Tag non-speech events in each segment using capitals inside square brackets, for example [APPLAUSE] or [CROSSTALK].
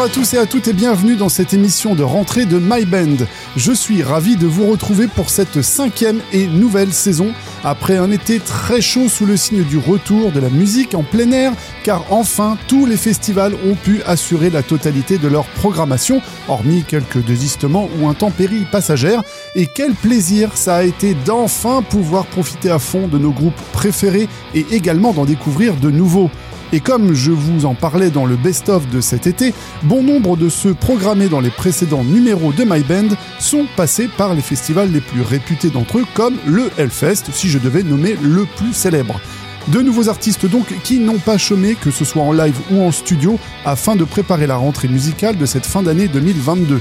Bonjour à tous et à toutes et bienvenue dans cette émission de rentrée de My Band. Je suis ravi de vous retrouver pour cette cinquième et nouvelle saison, après un été très chaud sous le signe du retour de la musique en plein air, car enfin tous les festivals ont pu assurer la totalité de leur programmation, hormis quelques désistements ou intempéries passagères, et quel plaisir ça a été d'enfin pouvoir profiter à fond de nos groupes préférés et également d'en découvrir de nouveaux. Et comme je vous en parlais dans le best-of de cet été, bon nombre de ceux programmés dans les précédents numéros de My Band sont passés par les festivals les plus réputés d'entre eux, comme le Hellfest, si je devais nommer le plus célèbre. De nouveaux artistes donc qui n'ont pas chômé, que ce soit en live ou en studio, afin de préparer la rentrée musicale de cette fin d'année 2022.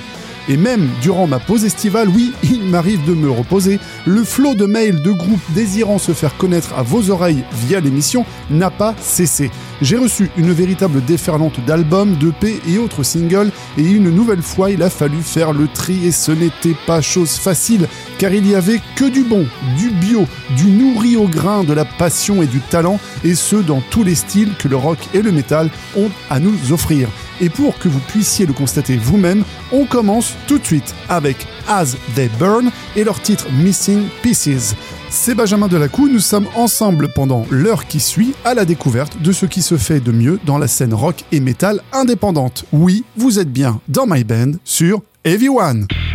Et même durant ma pause estivale, oui, [LAUGHS] il m'arrive de me reposer, le flot de mails de groupes désirant se faire connaître à vos oreilles via l'émission n'a pas cessé. J'ai reçu une véritable déferlante d'albums, d'EP et autres singles, et une nouvelle fois il a fallu faire le tri et ce n'était pas chose facile, car il y avait que du bon, du bio, du nourri au grain, de la passion et du talent, et ce dans tous les styles que le rock et le métal ont à nous offrir. Et pour que vous puissiez le constater vous-même, on commence tout de suite avec As They Burn et leur titre Missing Pieces. C'est Benjamin Delacou, nous sommes ensemble pendant l'heure qui suit à la découverte de ce qui se fait de mieux dans la scène rock et métal indépendante. Oui, vous êtes bien dans My Band sur Everyone. Tout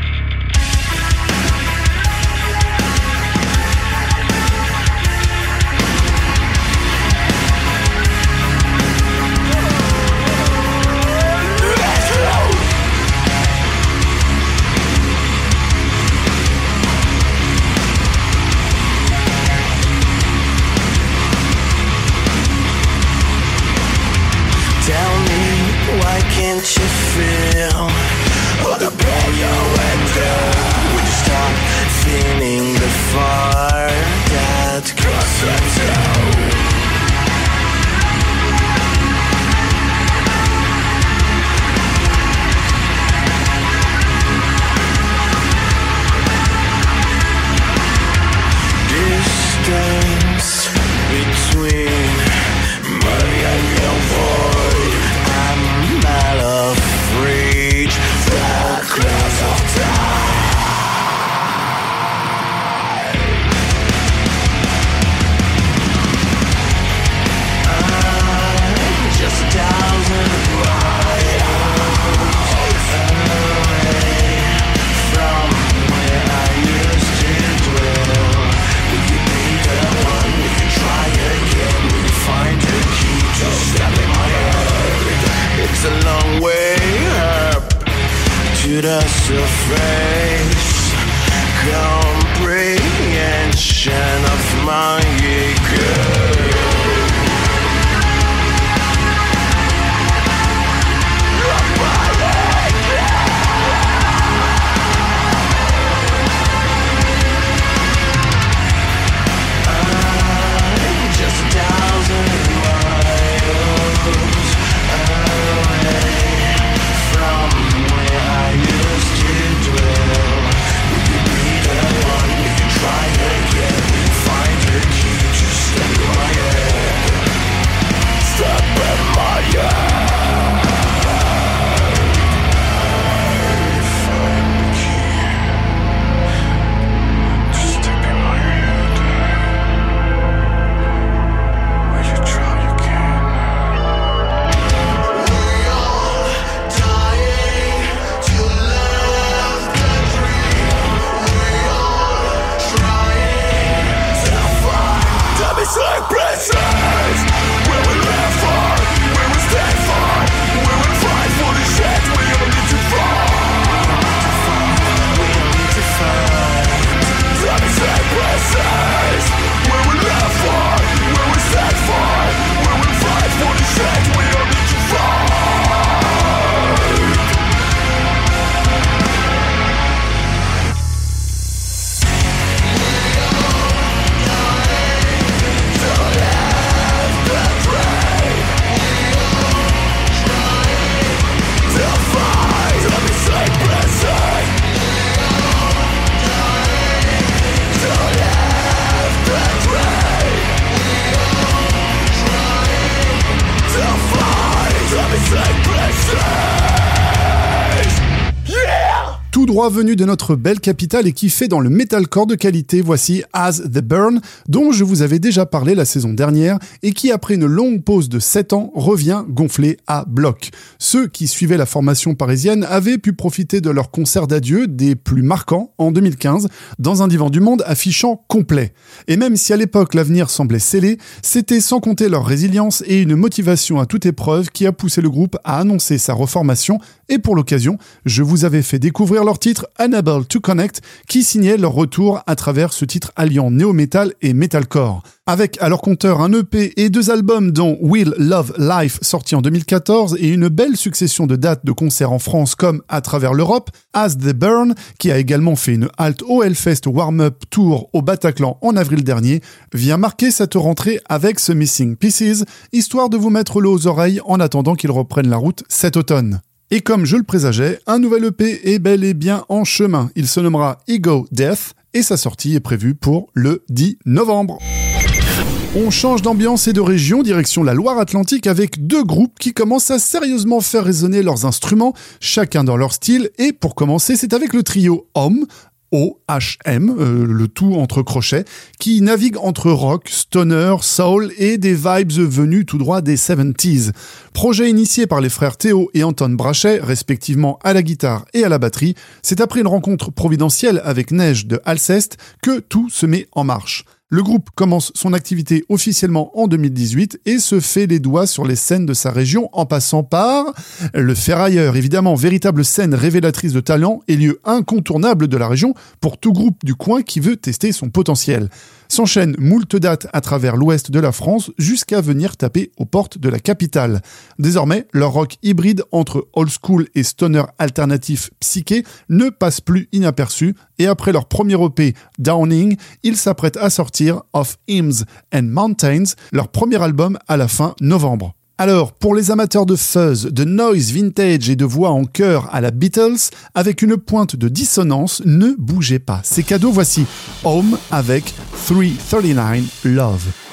venu de notre belle capitale et qui fait dans le metalcore de qualité, voici As the Burn, dont je vous avais déjà parlé la saison dernière et qui, après une longue pause de 7 ans, revient gonflé à bloc. Ceux qui suivaient la formation parisienne avaient pu profiter de leur concert d'adieu des plus marquants en 2015 dans un divan du monde affichant complet. Et même si à l'époque l'avenir semblait scellé, c'était sans compter leur résilience et une motivation à toute épreuve qui a poussé le groupe à annoncer sa reformation et pour l'occasion, je vous avais fait découvrir leur titre Unable to Connect qui signait leur retour à travers ce titre alliant néo-metal et metalcore. Avec à leur compteur un EP et deux albums dont Will Love Life sorti en 2014 et une belle succession de dates de concerts en France comme à travers l'Europe, As The Burn, qui a également fait une halte au Hellfest Warm-Up Tour au Bataclan en avril dernier, vient marquer cette rentrée avec ce Missing Pieces, histoire de vous mettre l'eau aux oreilles en attendant qu'ils reprennent la route cet automne. Et comme je le présageais, un nouvel EP est bel et bien en chemin. Il se nommera Ego Death et sa sortie est prévue pour le 10 novembre. On change d'ambiance et de région, direction la Loire-Atlantique, avec deux groupes qui commencent à sérieusement faire résonner leurs instruments, chacun dans leur style. Et pour commencer, c'est avec le trio Homme, OHM, euh, le tout entre crochets, qui navigue entre rock, stoner, soul et des vibes venues tout droit des 70s. Projet initié par les frères Théo et Anton Brachet, respectivement à la guitare et à la batterie, c'est après une rencontre providentielle avec Neige de Alceste que tout se met en marche. Le groupe commence son activité officiellement en 2018 et se fait les doigts sur les scènes de sa région en passant par le Ferrailleur, évidemment véritable scène révélatrice de talent et lieu incontournable de la région pour tout groupe du coin qui veut tester son potentiel. S'enchaînent moult dates à travers l'ouest de la France jusqu'à venir taper aux portes de la capitale. Désormais, leur rock hybride entre old school et stoner alternatif psyché ne passe plus inaperçu et après leur premier EP Downing, ils s'apprêtent à sortir Of Hymns and Mountains, leur premier album à la fin novembre. Alors, pour les amateurs de fuzz, de noise vintage et de voix en chœur à la Beatles, avec une pointe de dissonance, ne bougez pas. C'est cadeau, voici Home avec 339 Love.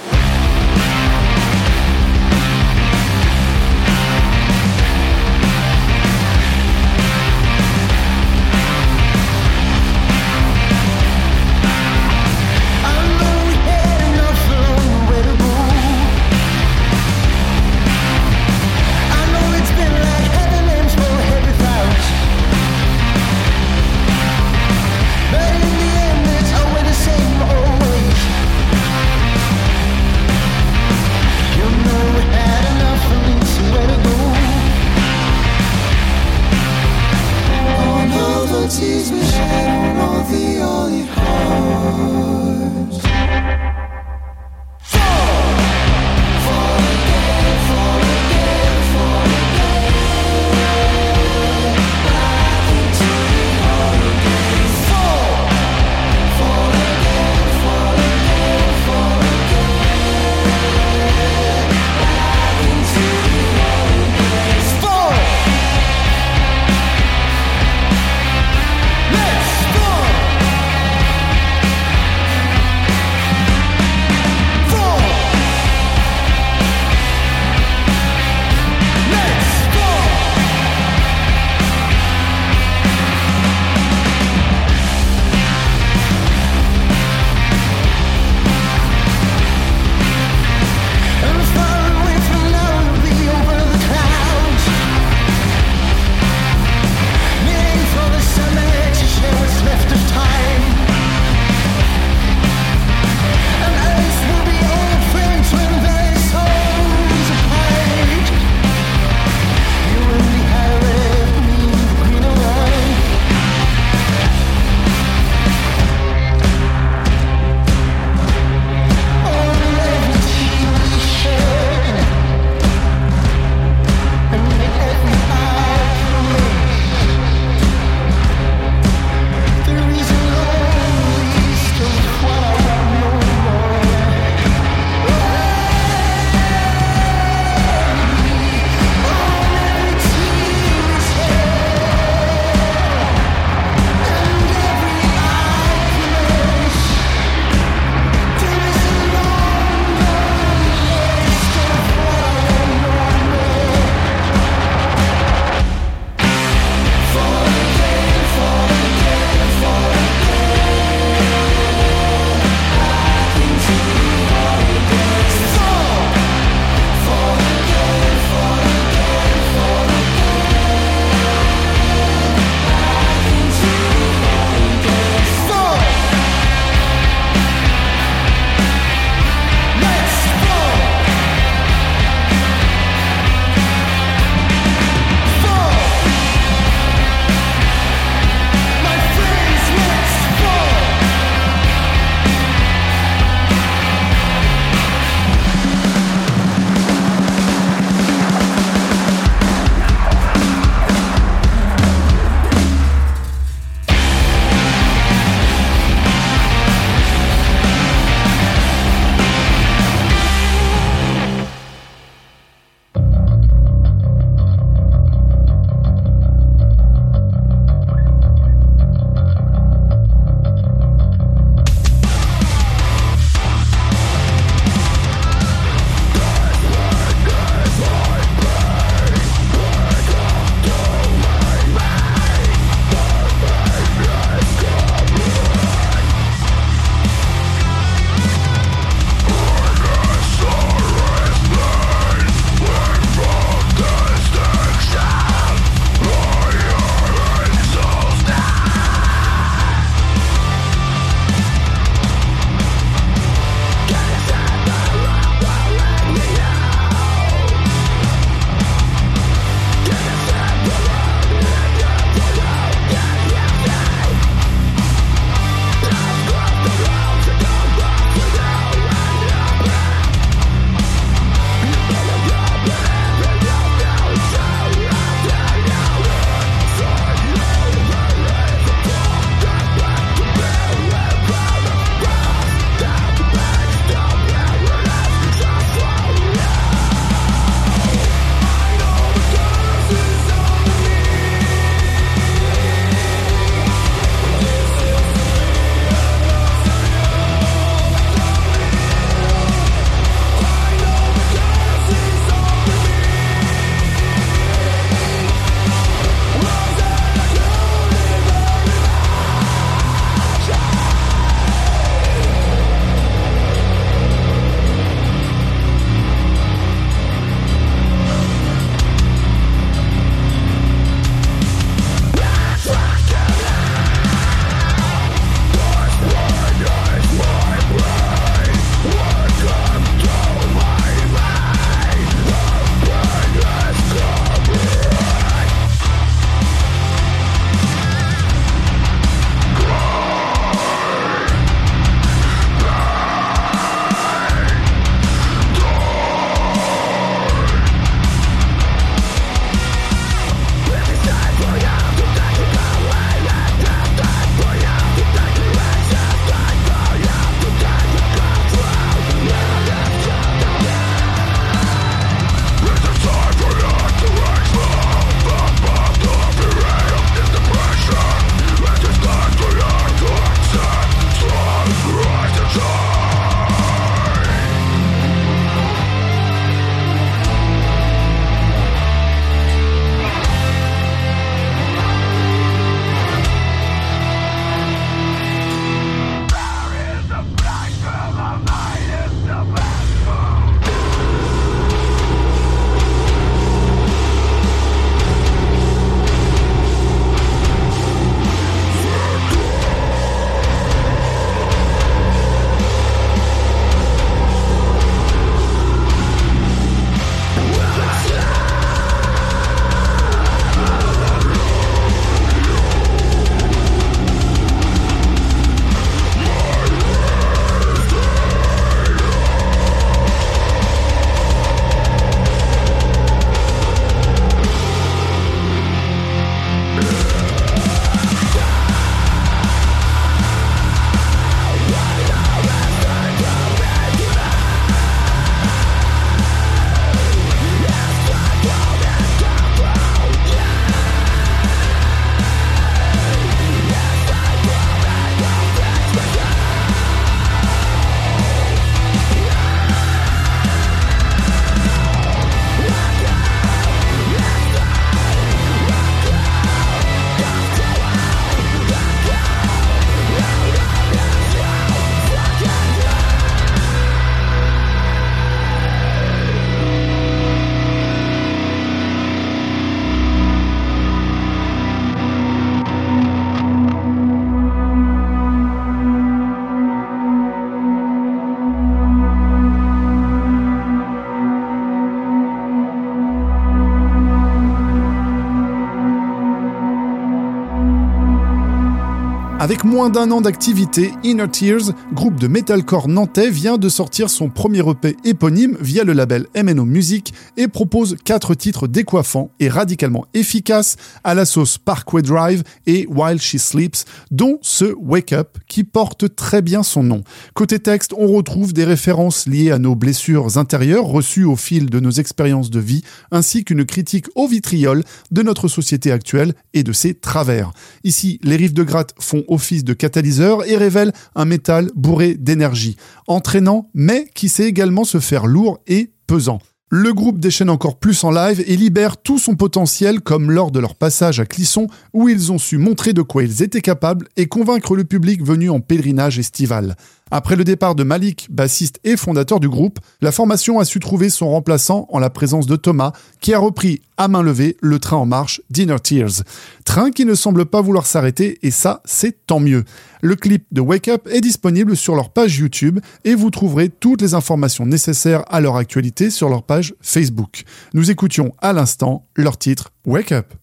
Avec moins d'un an d'activité, Inner Tears, groupe de metalcore nantais, vient de sortir son premier EP éponyme via le label MNO Music et propose quatre titres décoiffants et radicalement efficaces à la sauce Parkway Drive et While She Sleeps, dont ce Wake Up qui porte très bien son nom. Côté texte, on retrouve des références liées à nos blessures intérieures reçues au fil de nos expériences de vie, ainsi qu'une critique au vitriol de notre société actuelle et de ses travers. Ici, les riffs de gratte font office de catalyseur et révèle un métal bourré d'énergie, entraînant mais qui sait également se faire lourd et pesant. Le groupe déchaîne encore plus en live et libère tout son potentiel comme lors de leur passage à Clisson où ils ont su montrer de quoi ils étaient capables et convaincre le public venu en pèlerinage estival. Après le départ de Malik, bassiste et fondateur du groupe, la formation a su trouver son remplaçant en la présence de Thomas, qui a repris à main levée le train en marche Dinner Tears. Train qui ne semble pas vouloir s'arrêter et ça, c'est tant mieux. Le clip de Wake Up est disponible sur leur page YouTube et vous trouverez toutes les informations nécessaires à leur actualité sur leur page Facebook. Nous écoutions à l'instant leur titre Wake Up.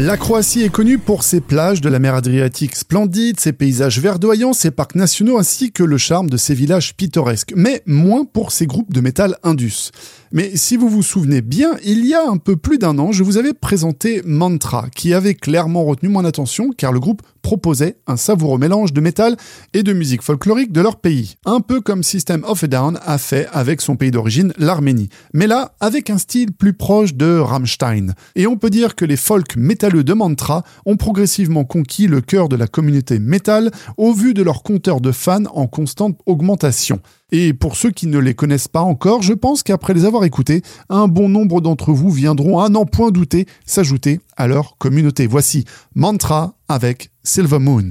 La Croatie est connue pour ses plages de la mer Adriatique splendides, ses paysages verdoyants, ses parcs nationaux ainsi que le charme de ses villages pittoresques, mais moins pour ses groupes de métal indus. Mais si vous vous souvenez bien, il y a un peu plus d'un an, je vous avais présenté Mantra, qui avait clairement retenu mon attention car le groupe proposait un savoureux mélange de métal et de musique folklorique de leur pays. Un peu comme System of a Down a fait avec son pays d'origine, l'Arménie. Mais là, avec un style plus proche de Rammstein. Et on peut dire que les folk métalleux de Mantra ont progressivement conquis le cœur de la communauté métal au vu de leur compteur de fans en constante augmentation. Et pour ceux qui ne les connaissent pas encore, je pense qu'après les avoir écoutés, un bon nombre d'entre vous viendront à n'en point douter s'ajouter à leur communauté. Voici Mantra avec Silver Moon.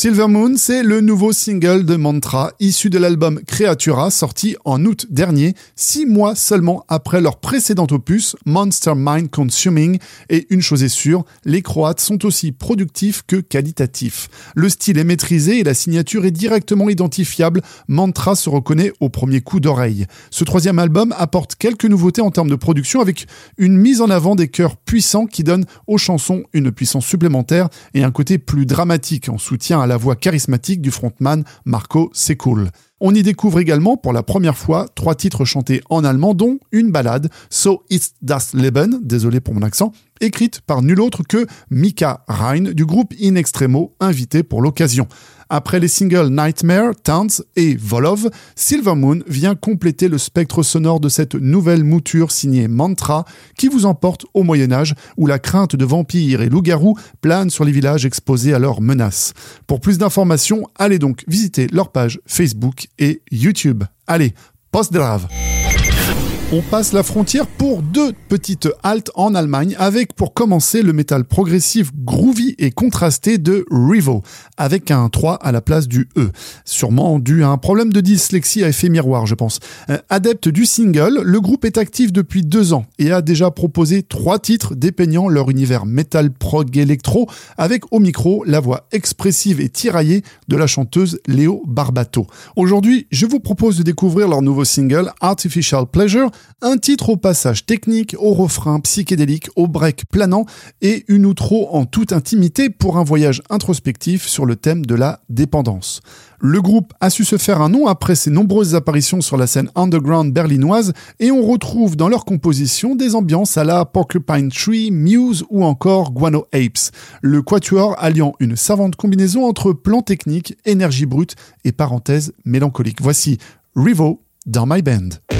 Silver Moon, c'est le nouveau single de Mantra, issu de l'album Creatura, sorti en août dernier, six mois seulement après leur précédent opus, Monster Mind Consuming. Et une chose est sûre, les Croates sont aussi productifs que qualitatifs. Le style est maîtrisé et la signature est directement identifiable. Mantra se reconnaît au premier coup d'oreille. Ce troisième album apporte quelques nouveautés en termes de production avec une mise en avant des chœurs puissants qui donnent aux chansons une puissance supplémentaire et un côté plus dramatique en soutien à la voix charismatique du frontman Marco Sekul. On y découvre également pour la première fois trois titres chantés en allemand, dont une ballade, So Ist das Leben, désolé pour mon accent, écrite par nul autre que Mika Rein du groupe In Extremo, invité pour l'occasion. Après les singles Nightmare, Towns et Volov, Silver Moon vient compléter le spectre sonore de cette nouvelle mouture signée Mantra qui vous emporte au Moyen Âge où la crainte de vampires et loups-garous plane sur les villages exposés à leurs menaces. Pour plus d'informations, allez donc visiter leur page Facebook et YouTube. Allez, post grave on passe la frontière pour deux petites haltes en Allemagne avec pour commencer le métal progressif groovy et contrasté de Rivo avec un 3 à la place du E. Sûrement dû à un problème de dyslexie à effet miroir je pense. Euh, adepte du single, le groupe est actif depuis deux ans et a déjà proposé trois titres dépeignant leur univers metal prog électro avec au micro la voix expressive et tiraillée de la chanteuse Léo Barbato. Aujourd'hui je vous propose de découvrir leur nouveau single Artificial Pleasure un titre au passage technique, au refrain psychédélique, au break planant et une outro en toute intimité pour un voyage introspectif sur le thème de la dépendance. Le groupe a su se faire un nom après ses nombreuses apparitions sur la scène underground berlinoise et on retrouve dans leur composition des ambiances à la Porcupine Tree, Muse ou encore Guano Apes. Le quatuor alliant une savante combinaison entre plan technique, énergie brute et parenthèse mélancolique. Voici Rivo dans My Band.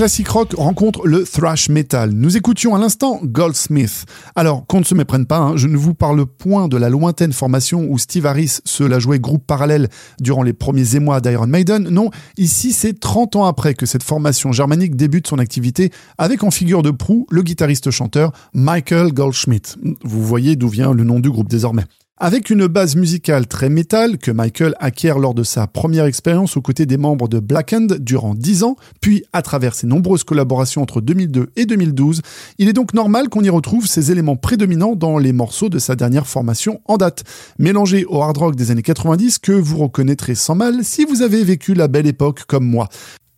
Classique rock rencontre le thrash metal, nous écoutions à l'instant Goldsmith. Alors, qu'on ne se méprenne pas, hein, je ne vous parle point de la lointaine formation où Steve Harris se la jouait groupe parallèle durant les premiers émois d'Iron Maiden. Non, ici c'est 30 ans après que cette formation germanique débute son activité avec en figure de proue le guitariste-chanteur Michael Goldschmidt. Vous voyez d'où vient le nom du groupe désormais. Avec une base musicale très métal que Michael acquiert lors de sa première expérience aux côtés des membres de Blackened durant 10 ans, puis à travers ses nombreuses collaborations entre 2002 et 2012, il est donc normal qu'on y retrouve ces éléments prédominants dans les morceaux de sa dernière formation en date, mélangés au hard rock des années 90 que vous reconnaîtrez sans mal si vous avez vécu la belle époque comme moi.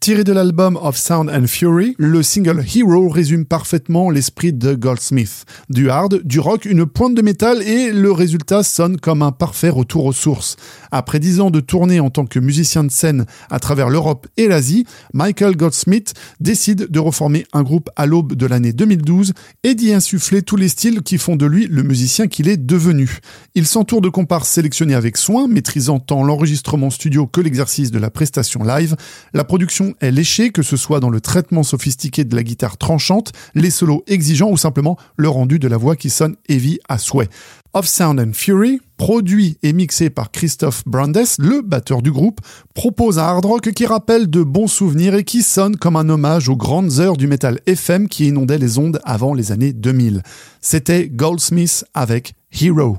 Tiré de l'album Of Sound and Fury, le single Hero résume parfaitement l'esprit de Goldsmith. Du hard, du rock, une pointe de métal et le résultat sonne comme un parfait retour aux sources. Après dix ans de tournée en tant que musicien de scène à travers l'Europe et l'Asie, Michael Goldsmith décide de reformer un groupe à l'aube de l'année 2012 et d'y insuffler tous les styles qui font de lui le musicien qu'il est devenu. Il s'entoure de comparses sélectionnés avec soin, maîtrisant tant l'enregistrement studio que l'exercice de la prestation live. La production est léchée, que ce soit dans le traitement sophistiqué de la guitare tranchante, les solos exigeants ou simplement le rendu de la voix qui sonne heavy à souhait. Of Sound and Fury, produit et mixé par Christophe Brandes, le batteur du groupe, propose un hard rock qui rappelle de bons souvenirs et qui sonne comme un hommage aux grandes heures du métal FM qui inondaient les ondes avant les années 2000. C'était Goldsmith avec Hero.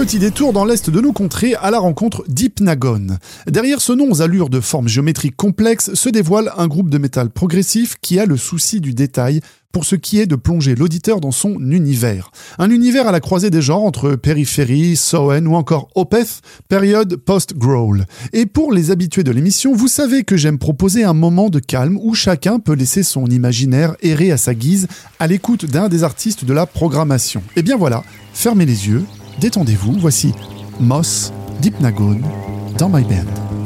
Petit détour dans l'est de nos contrées à la rencontre d'Hypnagon. Derrière ce nom aux allures de formes géométriques complexes se dévoile un groupe de métal progressif qui a le souci du détail pour ce qui est de plonger l'auditeur dans son univers. Un univers à la croisée des genres entre périphérie, Soen ou encore Opeth, période post-growl. Et pour les habitués de l'émission, vous savez que j'aime proposer un moment de calme où chacun peut laisser son imaginaire errer à sa guise à l'écoute d'un des artistes de la programmation. Et bien voilà, fermez les yeux, détendez-vous, voici Moss d'Hypnagon dans My Band.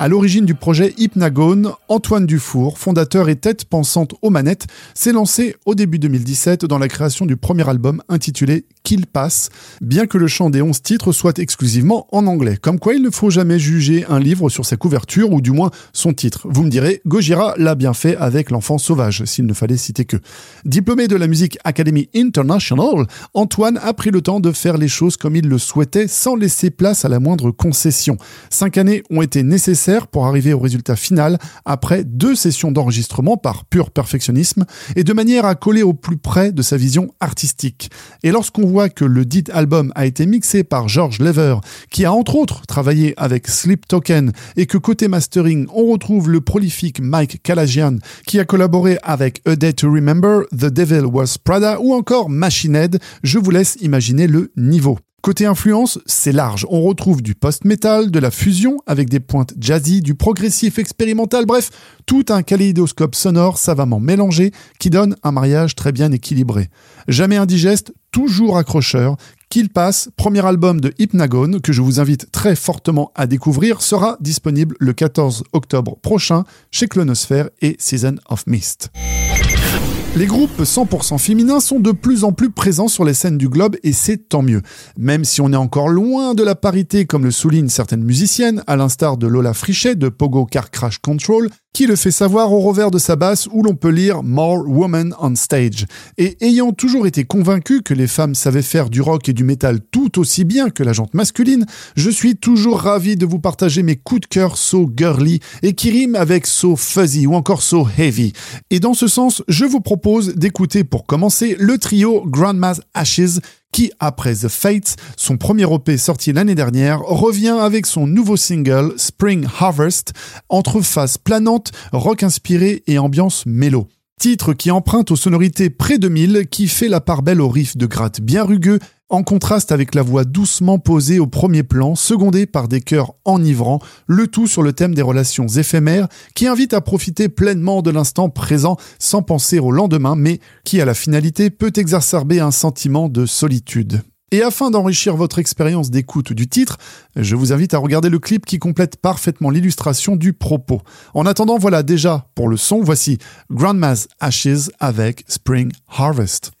À l'origine du projet Hypnagone, Antoine Dufour, fondateur et tête pensante aux manettes, s'est lancé au début 2017 dans la création du premier album intitulé Kill Pass, bien que le chant des 11 titres soit exclusivement en anglais. Comme quoi il ne faut jamais juger un livre sur sa couverture ou du moins son titre. Vous me direz, Gojira l'a bien fait avec L'enfant sauvage, s'il ne fallait citer que. Diplômé de la Music Academy International, Antoine a pris le temps de faire les choses comme il le souhaitait sans laisser place à la moindre concession. Cinq années ont été nécessaires pour arriver au résultat final après deux sessions d'enregistrement par pur perfectionnisme et de manière à coller au plus près de sa vision artistique. Et lorsqu'on voit que le dit album a été mixé par George Lever, qui a entre autres travaillé avec Sleep Token, et que côté mastering, on retrouve le prolifique Mike Kalajian, qui a collaboré avec A Day to Remember, The Devil Was Prada ou encore Machine Head, je vous laisse imaginer le niveau. Côté influence, c'est large. On retrouve du post-metal, de la fusion avec des pointes jazzy, du progressif expérimental, bref, tout un kaléidoscope sonore savamment mélangé qui donne un mariage très bien équilibré. Jamais indigeste, toujours accrocheur, qu'il passe, premier album de Hypnagone que je vous invite très fortement à découvrir, sera disponible le 14 octobre prochain chez Clonosphère et Season of Mist. Les groupes 100% féminins sont de plus en plus présents sur les scènes du globe et c'est tant mieux. Même si on est encore loin de la parité comme le soulignent certaines musiciennes, à l'instar de Lola Frichet de Pogo Car Crash Control, le fait savoir au revers de sa basse où l'on peut lire More Woman on Stage. Et ayant toujours été convaincu que les femmes savaient faire du rock et du métal tout aussi bien que la jante masculine, je suis toujours ravi de vous partager mes coups de cœur so girly et qui riment avec so fuzzy ou encore so heavy. Et dans ce sens, je vous propose d'écouter pour commencer le trio Grandma's Ashes qui, après The Fates, son premier EP sorti l'année dernière, revient avec son nouveau single Spring Harvest, entre faces planantes, rock inspiré et ambiance mélo. Titre qui emprunte aux sonorités pré-2000, qui fait la part belle au riff de gratte bien rugueux en contraste avec la voix doucement posée au premier plan, secondée par des chœurs enivrants, le tout sur le thème des relations éphémères, qui invite à profiter pleinement de l'instant présent sans penser au lendemain, mais qui à la finalité peut exacerber un sentiment de solitude. Et afin d'enrichir votre expérience d'écoute du titre, je vous invite à regarder le clip qui complète parfaitement l'illustration du propos. En attendant, voilà déjà pour le son, voici Grandma's Ashes avec Spring Harvest.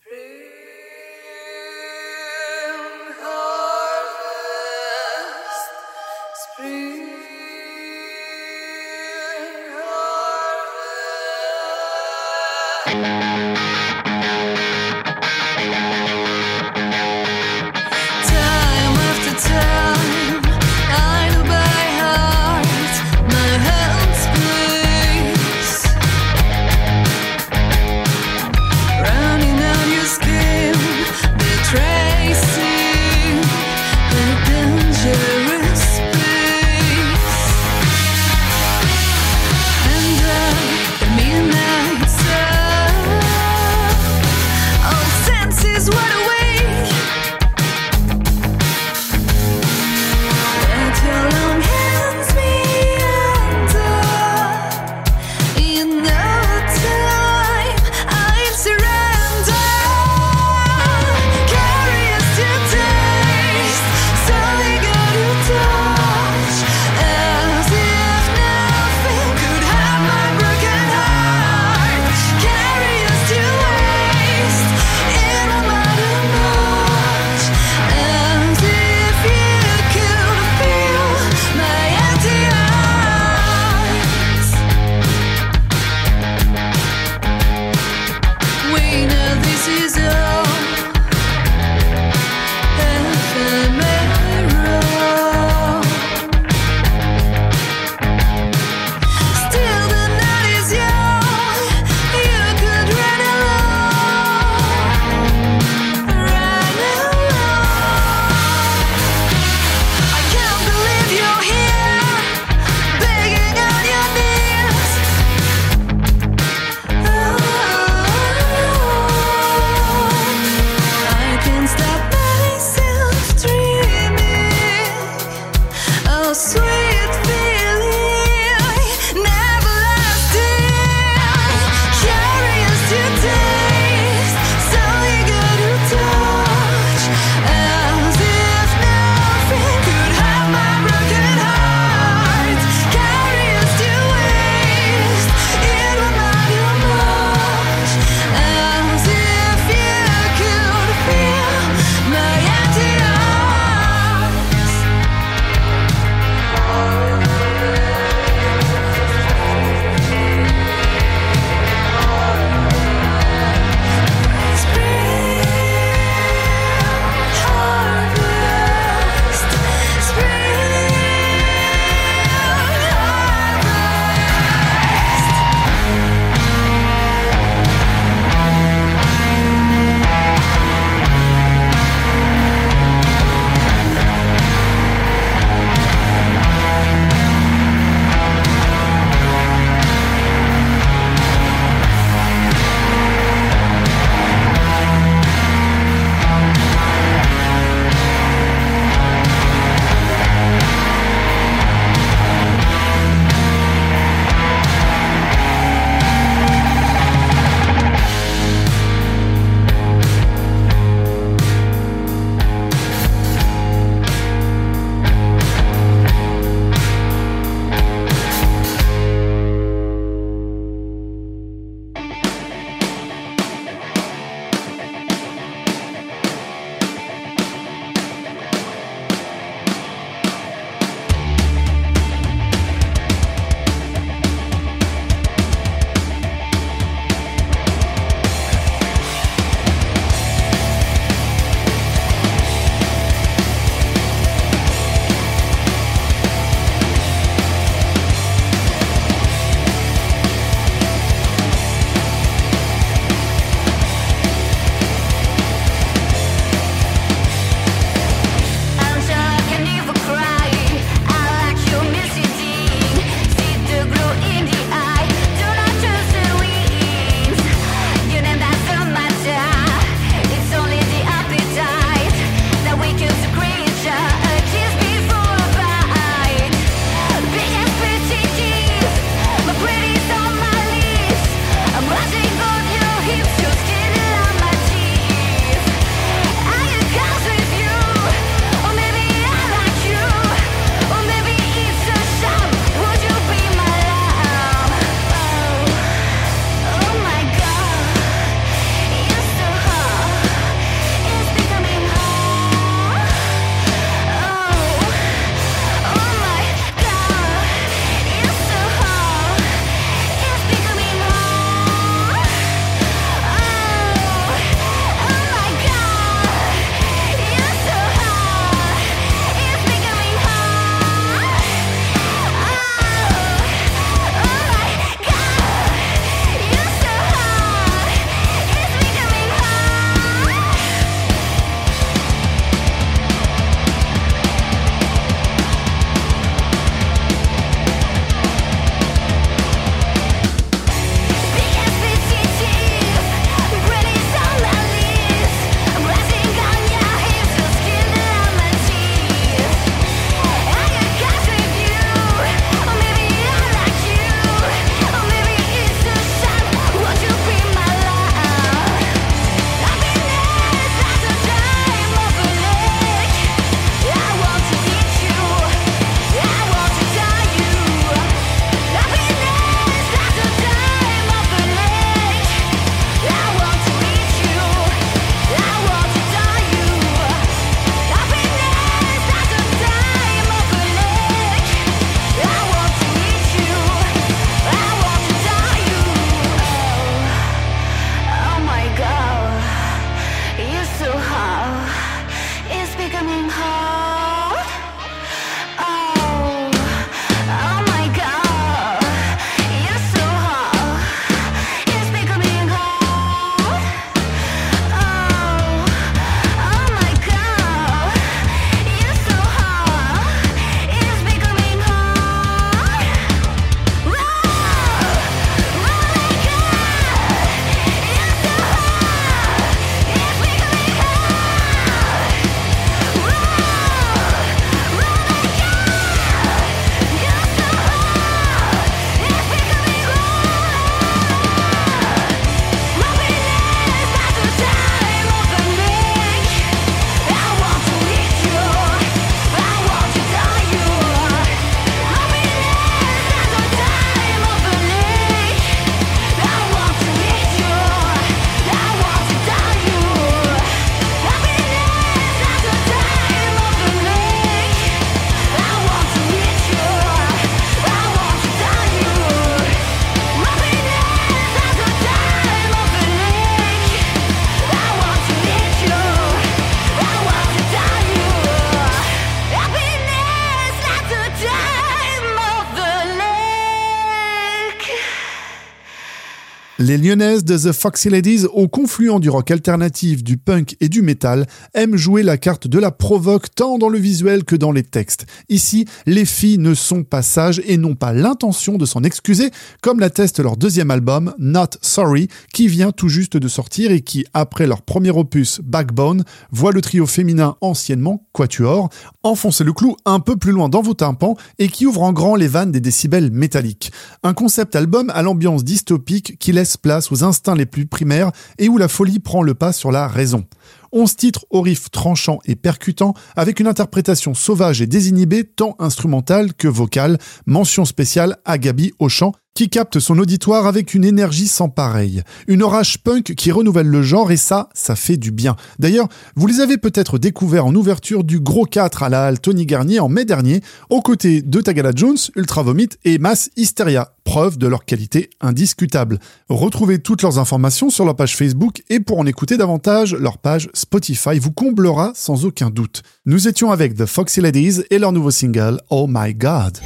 Les lyonnaises de The Foxy Ladies, au confluent du rock alternatif, du punk et du métal, aiment jouer la carte de la provoque tant dans le visuel que dans les textes. Ici, les filles ne sont pas sages et n'ont pas l'intention de s'en excuser, comme l'atteste leur deuxième album, Not Sorry, qui vient tout juste de sortir et qui, après leur premier opus, Backbone, voit le trio féminin anciennement Quatuor enfoncer le clou un peu plus loin dans vos tympans et qui ouvre en grand les vannes des décibels métalliques. Un concept album à l'ambiance dystopique qui laisse place aux instincts les plus primaires et où la folie prend le pas sur la raison. 11 titres au riff tranchant et percutant avec une interprétation sauvage et désinhibée tant instrumentale que vocale. Mention spéciale à Gabi Auchan qui capte son auditoire avec une énergie sans pareille. Une orage punk qui renouvelle le genre et ça, ça fait du bien. D'ailleurs, vous les avez peut-être découverts en ouverture du Gros 4 à la halle Tony Garnier en mai dernier, aux côtés de Tagala Jones, Ultra Vomit et Mass Hysteria, preuve de leur qualité indiscutable. Retrouvez toutes leurs informations sur leur page Facebook et pour en écouter davantage, leur page Spotify vous comblera sans aucun doute. Nous étions avec The Foxy Ladies et leur nouveau single Oh My God.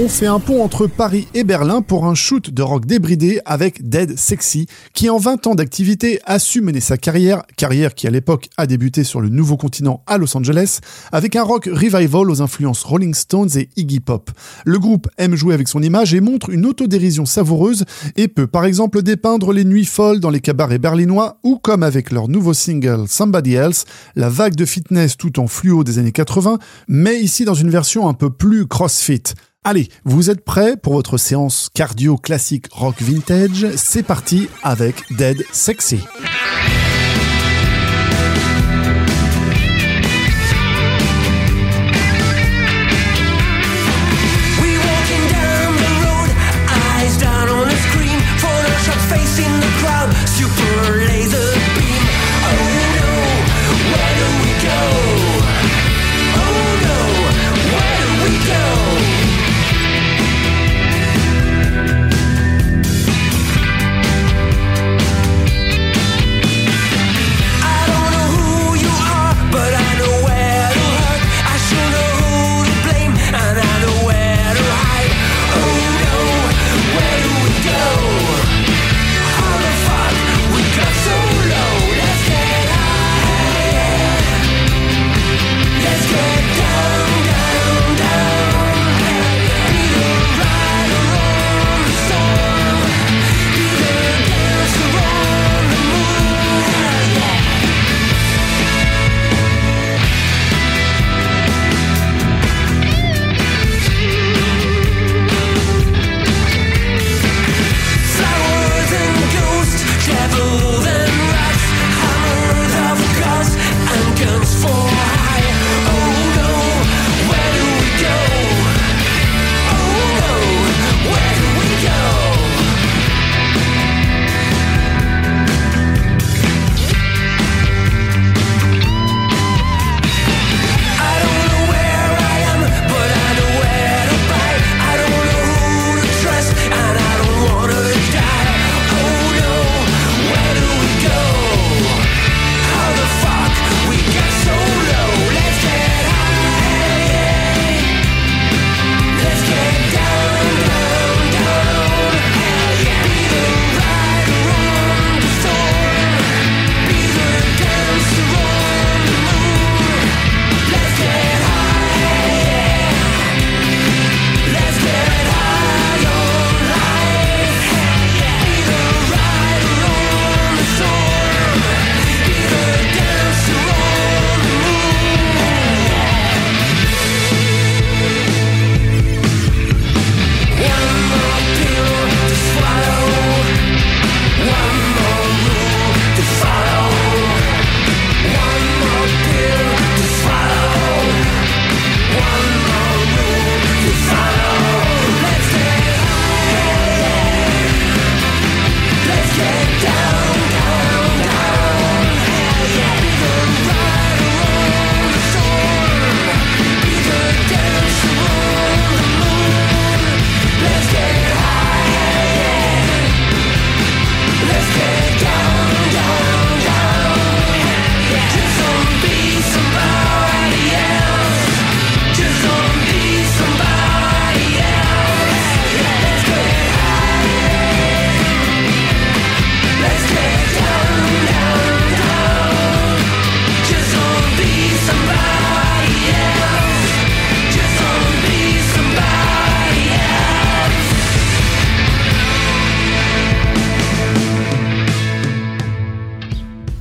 On fait un pont entre Paris et Berlin pour un shoot de rock débridé avec Dead Sexy, qui en 20 ans d'activité a su mener sa carrière, carrière qui à l'époque a débuté sur le nouveau continent à Los Angeles, avec un rock revival aux influences Rolling Stones et Iggy Pop. Le groupe aime jouer avec son image et montre une autodérision savoureuse et peut par exemple dépeindre les nuits folles dans les cabarets berlinois ou comme avec leur nouveau single Somebody Else, la vague de fitness tout en fluo des années 80, mais ici dans une version un peu plus crossfit. Allez, vous êtes prêts pour votre séance cardio classique rock vintage? C'est parti avec Dead Sexy.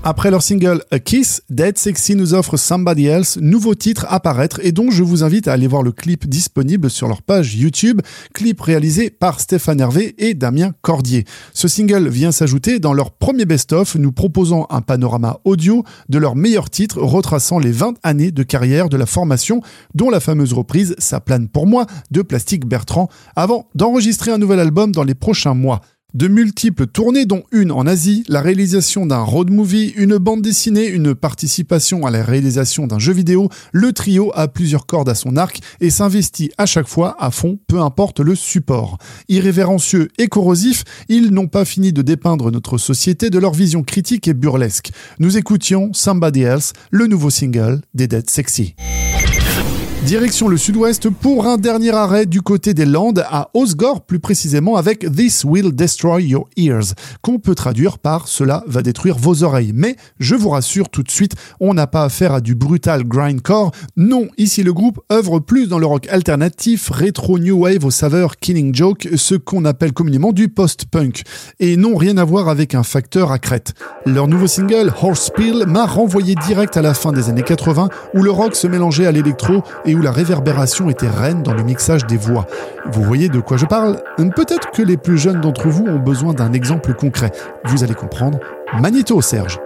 Après leur single A Kiss, Dead Sexy nous offre Somebody Else, nouveau titre à paraître et dont je vous invite à aller voir le clip disponible sur leur page YouTube, clip réalisé par Stéphane Hervé et Damien Cordier. Ce single vient s'ajouter dans leur premier best-of, nous proposant un panorama audio de leurs meilleurs titres retraçant les 20 années de carrière de la formation, dont la fameuse reprise Ça plane pour moi de Plastique Bertrand, avant d'enregistrer un nouvel album dans les prochains mois. De multiples tournées, dont une en Asie, la réalisation d'un road movie, une bande dessinée, une participation à la réalisation d'un jeu vidéo, le trio a plusieurs cordes à son arc et s'investit à chaque fois à fond, peu importe le support. Irrévérencieux et corrosifs, ils n'ont pas fini de dépeindre notre société de leur vision critique et burlesque. Nous écoutions Somebody Else, le nouveau single des Dead Sexy. Direction le sud-ouest pour un dernier arrêt du côté des Landes à Osgore, plus précisément avec This Will Destroy Your Ears, qu'on peut traduire par Cela va détruire vos oreilles. Mais je vous rassure tout de suite, on n'a pas affaire à du brutal grindcore. Non, ici le groupe œuvre plus dans le rock alternatif, rétro new wave aux saveurs Killing Joke, ce qu'on appelle communément du post-punk. Et non, rien à voir avec un facteur à crête. Leur nouveau single, Horse Pill, m'a renvoyé direct à la fin des années 80 où le rock se mélangeait à l'électro et la réverbération était reine dans le mixage des voix. Vous voyez de quoi je parle? Peut-être que les plus jeunes d'entre vous ont besoin d'un exemple concret. Vous allez comprendre. Magnéto, Serge.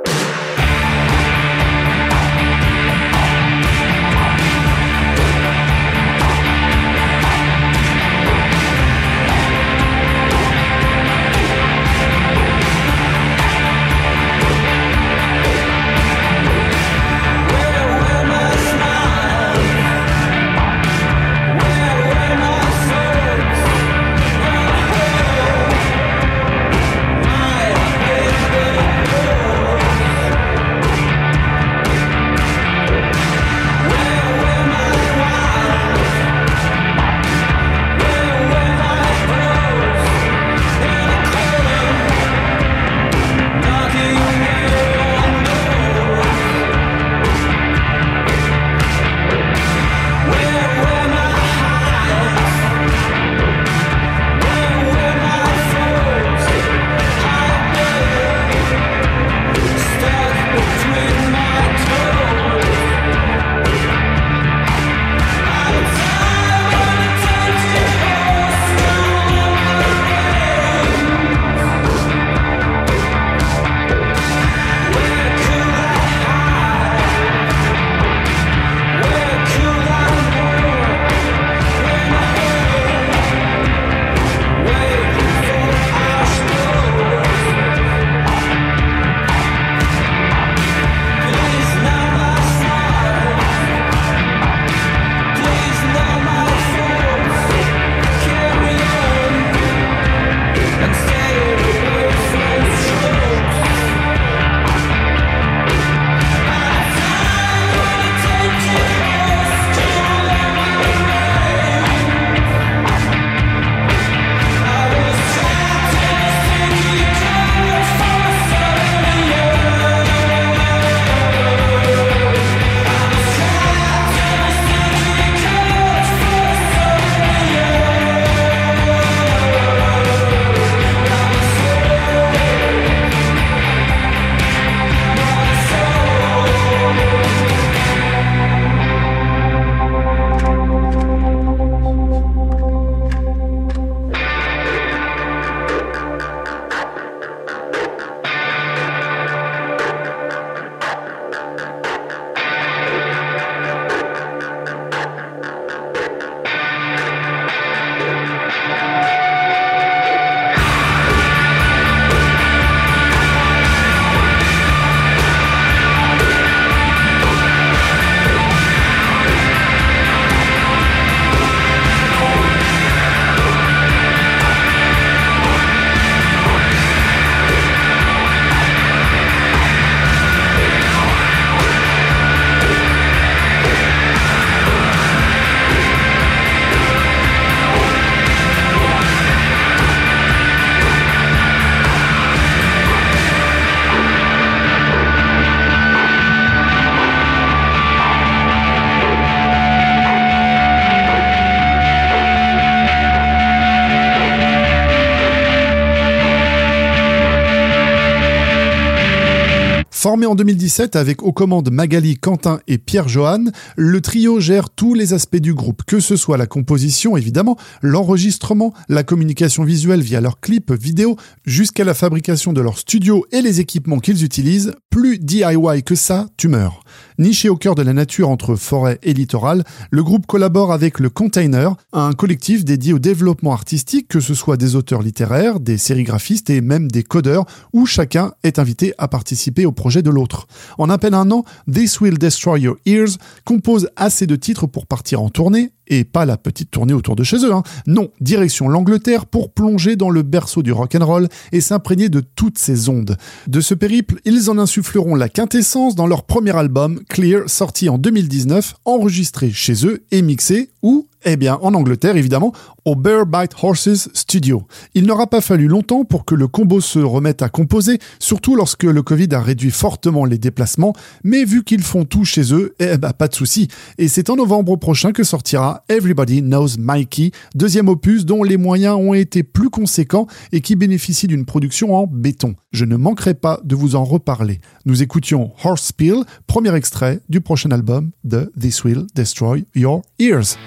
En 2017 avec aux commandes Magali, Quentin et Pierre Johan, le trio gère tous les aspects du groupe, que ce soit la composition évidemment, l'enregistrement, la communication visuelle via leurs clips vidéo, jusqu'à la fabrication de leur studio et les équipements qu'ils utilisent. Plus DIY que ça, tu meurs. Niché au cœur de la nature entre forêt et littoral, le groupe collabore avec le Container, un collectif dédié au développement artistique, que ce soit des auteurs littéraires, des sérigraphistes et même des codeurs, où chacun est invité à participer au projet de l'autre. En à un an, This Will Destroy Your Ears compose assez de titres pour partir en tournée, et pas la petite tournée autour de chez eux. Hein. Non, direction l'Angleterre pour plonger dans le berceau du rock and roll et s'imprégner de toutes ces ondes. De ce périple, ils en insuffleront la quintessence dans leur premier album Clear, sorti en 2019, enregistré chez eux et mixé ou eh bien, en Angleterre, évidemment, au Bear Bite Horses Studio. Il n'aura pas fallu longtemps pour que le combo se remette à composer, surtout lorsque le Covid a réduit fortement les déplacements, mais vu qu'ils font tout chez eux, eh ben, pas de souci. Et c'est en novembre prochain que sortira Everybody Knows Mikey, deuxième opus dont les moyens ont été plus conséquents et qui bénéficie d'une production en béton. Je ne manquerai pas de vous en reparler. Nous écoutions Horse Spill, premier extrait du prochain album de This Will Destroy Your Ears.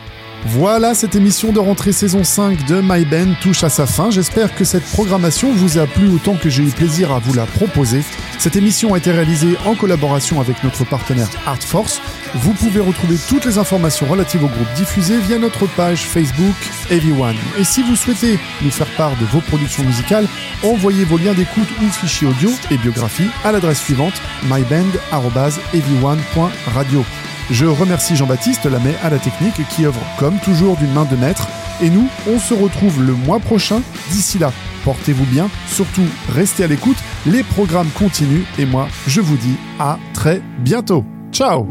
Voilà, cette émission de rentrée saison 5 de My Band touche à sa fin. J'espère que cette programmation vous a plu autant que j'ai eu plaisir à vous la proposer. Cette émission a été réalisée en collaboration avec notre partenaire Artforce. Vous pouvez retrouver toutes les informations relatives au groupe diffusé via notre page Facebook Everyone. Et si vous souhaitez nous faire part de vos productions musicales, envoyez vos liens d'écoute ou fichiers audio et biographies à l'adresse suivante myband.everyone.radio. Je remercie Jean-Baptiste Lamet à la technique qui œuvre comme toujours d'une main de maître. Et nous, on se retrouve le mois prochain. D'ici là, portez-vous bien, surtout restez à l'écoute, les programmes continuent et moi, je vous dis à très bientôt. Ciao